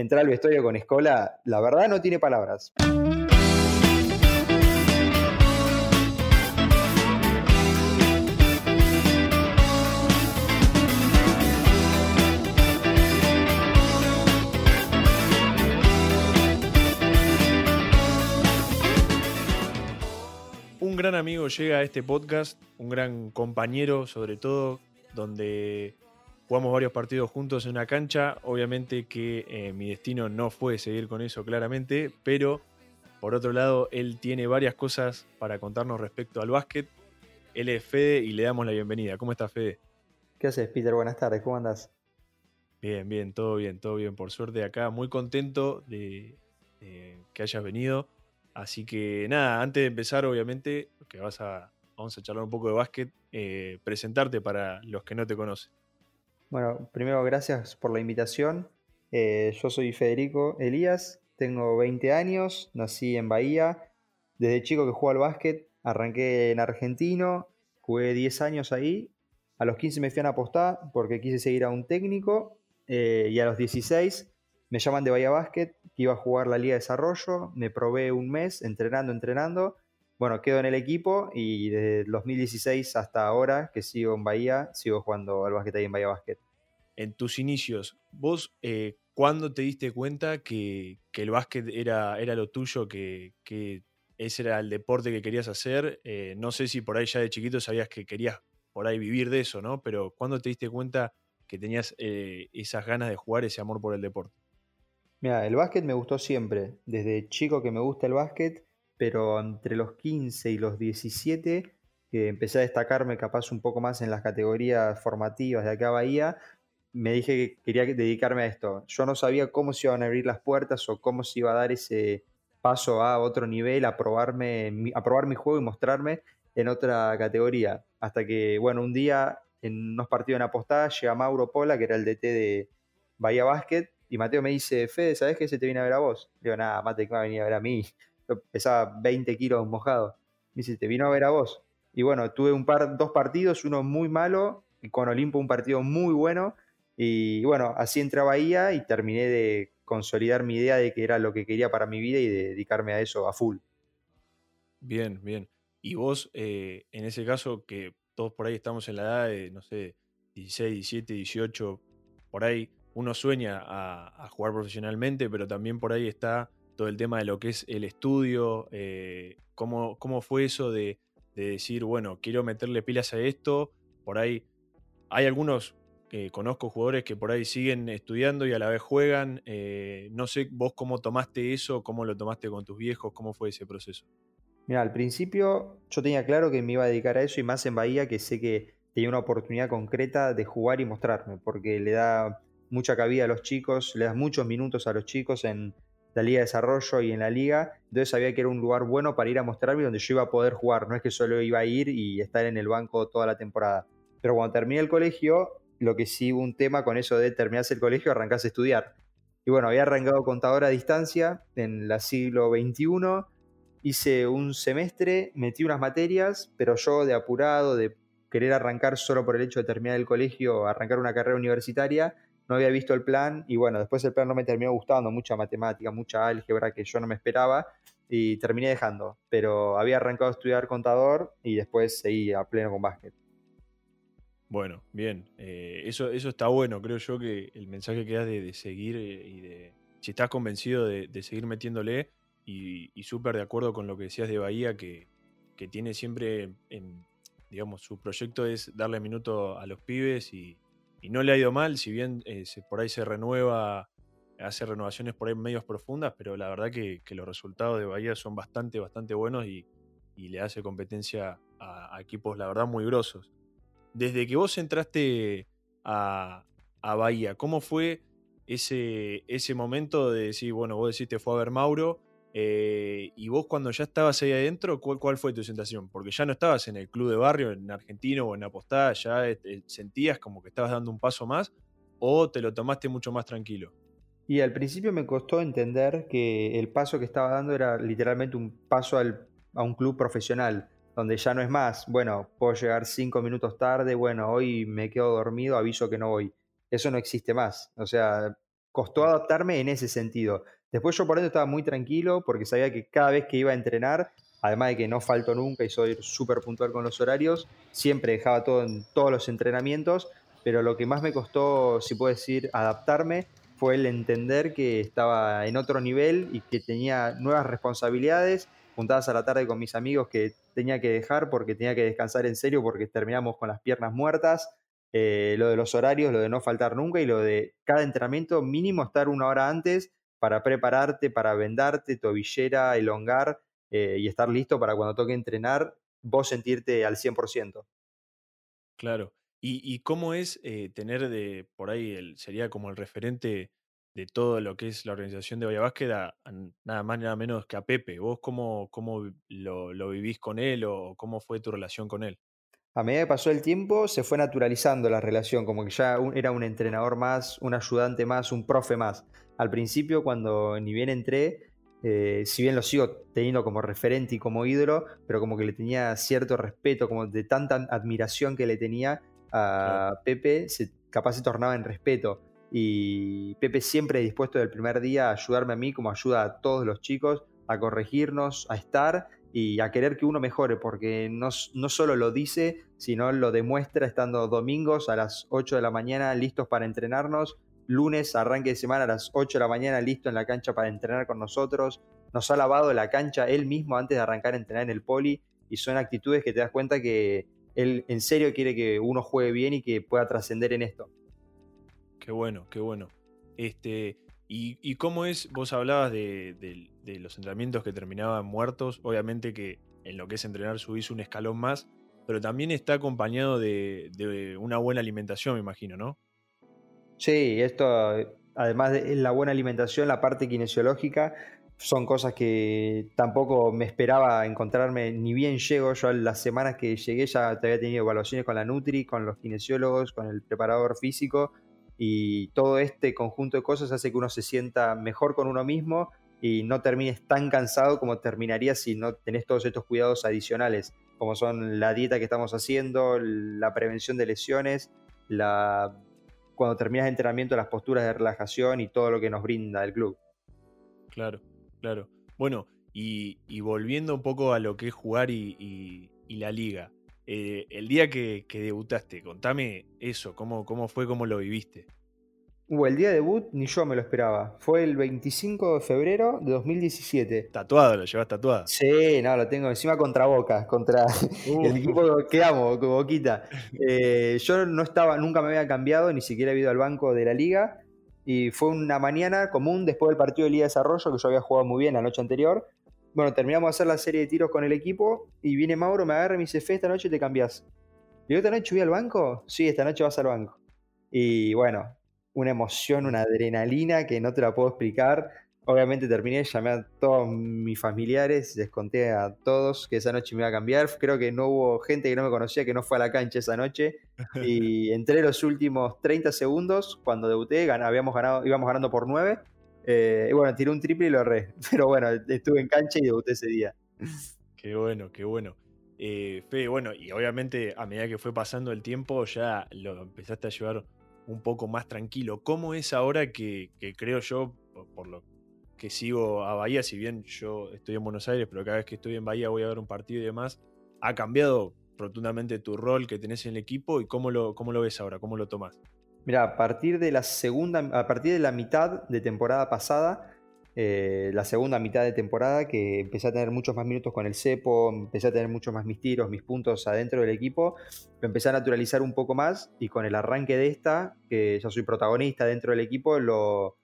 entrar al vestuario con Escola, la verdad no tiene palabras. Un gran amigo llega a este podcast, un gran compañero sobre todo, donde jugamos varios partidos juntos en una cancha. Obviamente que eh, mi destino no fue seguir con eso claramente, pero por otro lado, él tiene varias cosas para contarnos respecto al básquet. Él es Fede y le damos la bienvenida. ¿Cómo estás, Fede? ¿Qué haces, Peter? Buenas tardes, ¿cómo andas? Bien, bien, todo bien, todo bien. Por suerte acá, muy contento de, que hayas venido. Así que nada, antes de empezar, obviamente, que vas a, vamos a charlar un poco de básquet, eh, presentarte para los que no te conocen. Bueno, primero gracias por la invitación. Eh, yo soy Federico Elías, tengo 20 años, nací en Bahía. Desde chico que juego al básquet, arranqué en Argentino, jugué 10 años ahí. A los 15 me fui a apostar porque quise seguir a un técnico. Eh, y a los 16 me llaman de Bahía Básquet, que iba a jugar la Liga de Desarrollo. Me probé un mes entrenando, entrenando. Bueno, quedo en el equipo y desde 2016 hasta ahora que sigo en Bahía, sigo jugando al básquet ahí en Bahía Básquet. En tus inicios, ¿vos eh, cuándo te diste cuenta que, el básquet era, era lo tuyo, que, ese era el deporte que querías hacer? Eh, no sé si por ahí ya de chiquito sabías que querías por ahí vivir de eso, ¿no? Pero ¿cuándo te diste cuenta que tenías eh, esas ganas de jugar, ese amor por el deporte? Mira, el básquet me gustó siempre. Desde chico que me gusta el básquet, pero entre los 15 y los 17 que empecé a destacarme capaz un poco más en las categorías formativas de acá a Bahía, me dije que quería dedicarme a esto. Yo no sabía cómo se iban a abrir las puertas o cómo se iba a dar ese paso a otro nivel, a, probarme, a probar mi juego y mostrarme en otra categoría. Hasta que, bueno, un día en unos partidos en apostada llega Mauro Pola, que era el DT de Bahía Basket, y Mateo me dice, Fede, ¿sabes qué se te viene a ver a vos? Le digo, nada, Mate, que va a venir a ver a mí. Yo pesaba 20 kilos mojado. Me dice, te vino a ver a vos. Y bueno, tuve un par, dos partidos, uno muy malo, y con Olimpo un partido muy bueno, y bueno, así entré a y terminé de consolidar mi idea de que era lo que quería para mi vida y de dedicarme a eso a full. Bien, bien. Y vos, eh, en ese caso, que todos por ahí estamos en la edad de, no sé, 16, 17, 18, por ahí uno sueña a, jugar profesionalmente, pero también por ahí está todo el tema de lo que es el estudio, eh, cómo, cómo, fue eso de, de, decir, bueno, quiero meterle pilas a esto, por ahí hay algunos conozco jugadores que por ahí siguen estudiando y a la vez juegan. Eh, no sé vos cómo tomaste eso, cómo lo tomaste con tus viejos, cómo fue ese proceso. Mira, al principio yo tenía claro que me iba a dedicar a eso y más en Bahía que sé que tenía una oportunidad concreta de jugar y mostrarme, porque le da mucha cabida a los chicos, le das muchos minutos a los chicos en la Liga de Desarrollo y en la Liga, entonces sabía que era un lugar bueno para ir a mostrarme donde yo iba a poder jugar, no es que solo iba a ir y estar en el banco toda la temporada. Pero cuando terminé el colegio, lo que sí hubo un tema con eso de terminarse el colegio, arrancás a estudiar. Y bueno, había arrancado contador a distancia en la siglo XXI, hice un semestre, metí unas materias, pero yo de apurado, de querer arrancar solo por el hecho de terminar el colegio, arrancar una carrera universitaria, no había visto el plan y bueno, después el plan no me terminó gustando, mucha matemática, mucha álgebra que yo no me esperaba y terminé dejando, pero había arrancado a estudiar contador y después seguí a pleno con básquet. Bueno, bien. Eh, eso, eso está bueno. Creo yo que el mensaje que das de, seguir eh, y de. Si estás convencido de, seguir metiéndole y, súper de acuerdo con lo que decías de Bahía, que, tiene siempre, en, digamos, su proyecto es darle minuto a los pibes y, no le ha ido mal, si bien eh, por ahí se renueva, hace renovaciones por ahí medios profundas, pero la verdad que, los resultados de Bahía son bastante, bastante buenos y, le hace competencia a, a equipos, la verdad, muy grosos desde que vos entraste a, Bahía, ¿cómo fue ese, ese momento de decir, bueno, vos decís te fue a ver Mauro, eh, y vos cuando ya estabas ahí adentro, ¿cuál, fue tu sensación? Porque ya no estabas en el club de barrio, en Argentino o en Apostada, ya eh, sentías como que estabas dando un paso más, o te lo tomaste mucho más tranquilo. Y al principio me costó entender que el paso que estaba dando era literalmente un paso a un club profesional donde ya no es más, bueno, puedo llegar cinco minutos tarde, bueno, hoy me quedo dormido, aviso que no voy. Eso no existe más. O sea, costó adaptarme en ese sentido. Después yo por dentro estaba muy tranquilo porque sabía que cada vez que iba a entrenar, además de que no falto nunca y soy súper puntual con los horarios, siempre dejaba todo en todos los entrenamientos, pero lo que más me costó, si puedo decir, adaptarme fue el entender que estaba en otro nivel y que tenía nuevas responsabilidades, juntadas a la tarde con mis amigos que tenía que dejar porque tenía que descansar en serio porque terminamos con las piernas muertas, eh, lo de los horarios, lo de no faltar nunca y lo de cada entrenamiento mínimo estar una hora antes para prepararte, para vendarte, tobillera, elongar eh, y estar listo para cuando toque entrenar, vos sentirte al 100%. Claro. ¿Y, cómo es eh, tener de por ahí, el, sería como el referente de todo lo que es la organización de Bahía Básquet a, nada más nada menos que a Pepe? ¿Vos cómo, cómo lo, lo, vivís con él o cómo fue tu relación con él? A medida que pasó el tiempo, se fue naturalizando la relación, como que ya era un entrenador más, un ayudante más, un profe más. Al principio, cuando ni bien entré, eh, si bien lo sigo teniendo como referente y como ídolo, pero como que le tenía cierto respeto, como de tanta admiración que le tenía a Pepe, se, capaz se tornaba en respeto. Y Pepe siempre dispuesto del primer día a ayudarme a mí, como ayuda a todos los chicos, a corregirnos, a estar y a querer que uno mejore, porque no, no solo lo dice, sino lo demuestra estando domingos a las 8 de la mañana listos para entrenarnos, lunes, arranque de semana a las 8 de la mañana, listo en la cancha para entrenar con nosotros. Nos ha lavado la cancha él mismo antes de arrancar a entrenar en el poli y son actitudes que te das cuenta que él en serio quiere que uno juegue bien y que pueda trascender en esto. Qué bueno, qué bueno. Este, y, cómo es? Vos hablabas de, los entrenamientos que terminaban muertos. Obviamente que en lo que es entrenar subís un escalón más, pero también está acompañado de, una buena alimentación, me imagino, ¿no? Sí, esto, además de la buena alimentación, la parte kinesiológica, son cosas que tampoco me esperaba encontrarme, ni bien llego, yo las semanas que llegué ya había tenido evaluaciones con la Nutri, con los kinesiólogos, con el preparador físico, y todo este conjunto de cosas hace que uno se sienta mejor con uno mismo y no termines tan cansado como terminaría si no tenés todos estos cuidados adicionales, como son la dieta que estamos haciendo, la prevención de lesiones, la cuando terminas el entrenamiento, las posturas de relajación y todo lo que nos brinda el club. Claro, claro. Bueno, y, volviendo un poco a lo que es jugar y, la liga. Eh, el día que, debutaste, contame eso, cómo, cómo fue, cómo lo viviste. Uh, el día de debut ni yo me lo esperaba. Fue el 25 de febrero de 2017. ¿Tatuado? ¿Lo llevas tatuado? Sí, no, lo tengo encima contra Boca, contra el uh. equipo que amo, Boquita. Eh, yo no estaba, nunca me había cambiado, ni siquiera he ido al banco de la liga. Y fue una mañana común después del partido de Liga de Desarrollo, que yo había jugado muy bien la noche anterior. Bueno, terminamos de hacer la serie de tiros con el equipo y viene Mauro, me agarra y me dice, Fe, esta noche te cambias. ¿Y esta noche voy al banco? Sí, esta noche vas al banco. Y bueno, una emoción, una adrenalina que no te la puedo explicar. Obviamente terminé, llamé a todos mis familiares, les conté a todos que esa noche me iba a cambiar. Creo que no hubo gente que no me conocía que no fue a la cancha esa noche. Y entré los últimos 30 segundos, cuando debuté, habíamos ganado, íbamos ganando por 9. Eh, y bueno, tiré un triple y lo erré. Pero bueno, estuve en cancha y debuté ese día. Qué bueno, qué bueno. Eh, Fede, bueno, y obviamente a medida que fue pasando el tiempo ya lo empezaste a llevar un poco más tranquilo. ¿Cómo es ahora que, creo yo, por, lo que sigo a Bahía, si bien yo estoy en Buenos Aires, pero cada vez que estoy en Bahía voy a ver un partido y demás, ha cambiado rotundamente tu rol que tenés en el equipo y cómo lo, cómo lo ves ahora, cómo lo tomás? Mira, a partir de la segunda, a partir de la mitad de temporada pasada, eh, la segunda mitad de temporada, que empecé a tener muchos más minutos con el cepo, empecé a tener muchos más mis tiros, mis puntos adentro del equipo, lo empecé a naturalizar un poco más y con el arranque de esta, que ya soy protagonista dentro del equipo, lo,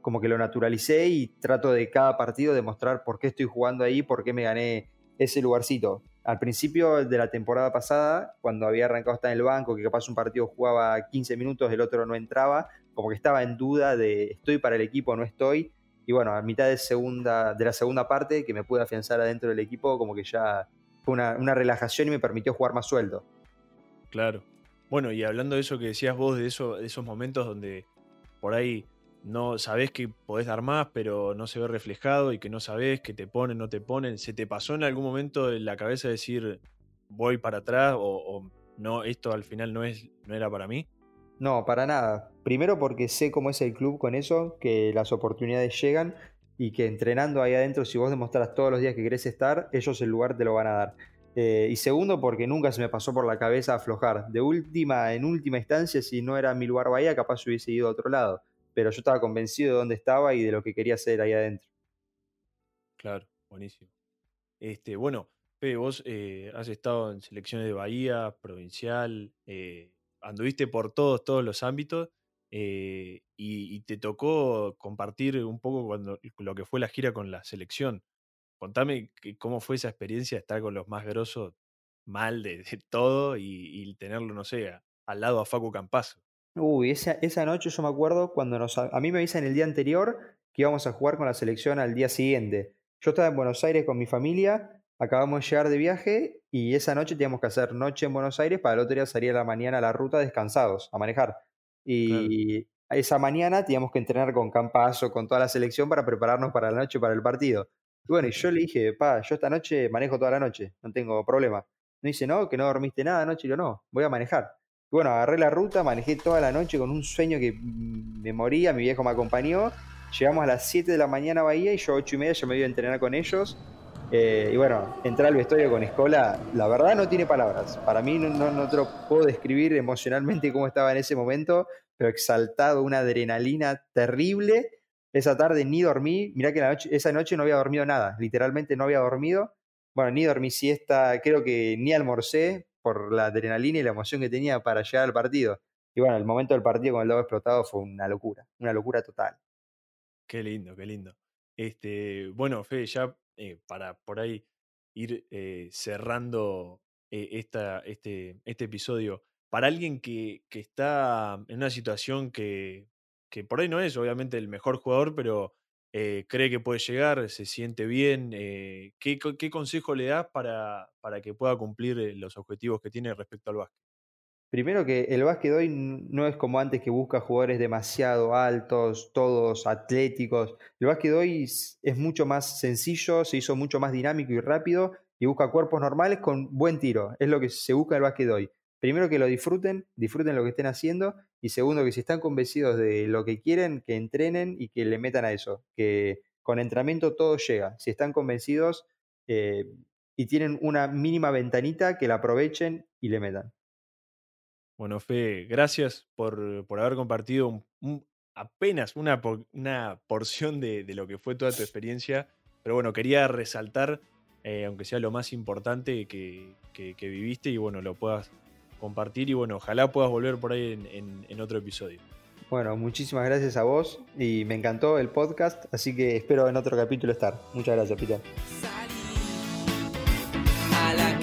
como que lo naturalicé y trato de cada partido demostrar por qué estoy jugando ahí, por qué me gané ese lugarcito. Al principio de la temporada pasada, cuando había arrancado hasta en el banco, que capaz un partido jugaba 15 minutos, el otro no entraba, como que estaba en duda de estoy para el equipo o no estoy, y bueno, a mitad de, segunda, de la segunda parte, que me pude afianzar adentro del equipo, como que ya fue una, relajación y me permitió jugar más sueldo. Claro. Bueno, y hablando de eso que decías vos, de esos momentos donde por ahí no sabés que podés dar más, pero no se ve reflejado y que no sabés que te ponen, no te ponen. ¿Se te pasó en algún momento en la cabeza decir voy para atrás o, no, esto al final no, es, no era para mí? No, para nada. Primero porque sé cómo es el club con eso, que las oportunidades llegan y que entrenando ahí adentro, si vos demostras todos los días que querés estar, ellos el lugar te lo van a dar. Eh, y segundo, porque nunca se me pasó por la cabeza aflojar. De última, en última instancia, si no era mi lugar Bahía, capaz hubiese ido a otro lado. Pero yo estaba convencido de dónde estaba y de lo que quería hacer ahí adentro. Claro, buenísimo. Este, bueno, Fede, vos eh, has estado en selecciones de Bahía, provincial, eh, anduviste por todos, todos los ámbitos. y, y, te tocó compartir un poco cuando, lo que fue la gira con la selección. Contame cómo fue esa experiencia de estar con los más grosos mal de, todo y, tenerlo, no sé, al lado a Facu Campazo. Uy, esa, esa noche yo me acuerdo cuando nos, a mí me avisan el día anterior que íbamos a jugar con la selección al día siguiente. Yo estaba en Buenos Aires con mi familia, acabamos de llegar de viaje y esa noche teníamos que hacer noche en Buenos Aires para el otro día salir a la mañana a la ruta descansados, a manejar. Y esa mañana teníamos que entrenar con Campazo, con toda la selección para prepararnos para la noche, para el partido. Y bueno, y yo le dije, pa, yo esta noche manejo toda la noche, no tengo problema. Me dice, no, que no dormiste nada anoche. Y yo, no, voy a manejar. Bueno, agarré la ruta, manejé toda la noche con un sueño que me moría, mi viejo me acompañó. Llegamos a las 7 de la mañana a Bahía y yo a 8 y media ya me iba a entrenar con ellos. Eh, y bueno, entrar al vestuario con Escola, la verdad no tiene palabras. Para mí no, no, no te lo puedo describir emocionalmente cómo estaba en ese momento, pero exaltado, una adrenalina terrible esa tarde ni dormí, mirá que esa noche no había dormido nada, literalmente no había dormido. Bueno, ni dormí siesta, creo que ni almorcé por la adrenalina y la emoción que tenía para llegar al partido. Y bueno, el momento del partido con el lobo explotado fue una locura, una locura total. Qué lindo, qué lindo. Este, bueno, Fede, ya eh, para por ahí ir eh, cerrando eh, esta, este, este episodio, para alguien que, que, está en una situación que que por ahí no es obviamente el mejor jugador, pero eh, cree que puede llegar, se siente bien. Eh, ¿qué, consejo le das para, para, que pueda cumplir eh, los objetivos que tiene respecto al básquet? Primero que el básquet hoy no es como antes que busca jugadores demasiado altos, todos atléticos. El básquet hoy es mucho más sencillo, se hizo mucho más dinámico y rápido y busca cuerpos normales con buen tiro. Es lo que se busca el básquet hoy primero que lo disfruten, disfruten lo que estén haciendo, y segundo que si están convencidos de lo que quieren, que entrenen y que le metan a eso, que con entrenamiento todo llega. Si están convencidos eh, y tienen una mínima ventanita, que la aprovechen y le metan. Bueno, Fe, gracias por, haber compartido apenas una, una porción de, lo que fue toda tu experiencia, pero bueno, quería resaltar, eh, aunque sea lo más importante que, que viviste y bueno, lo puedas compartir y bueno, ojalá puedas volver por ahí en, otro episodio. Bueno, muchísimas gracias a vos y me encantó el podcast, así que espero en otro capítulo estar. Muchas gracias, Peter. A la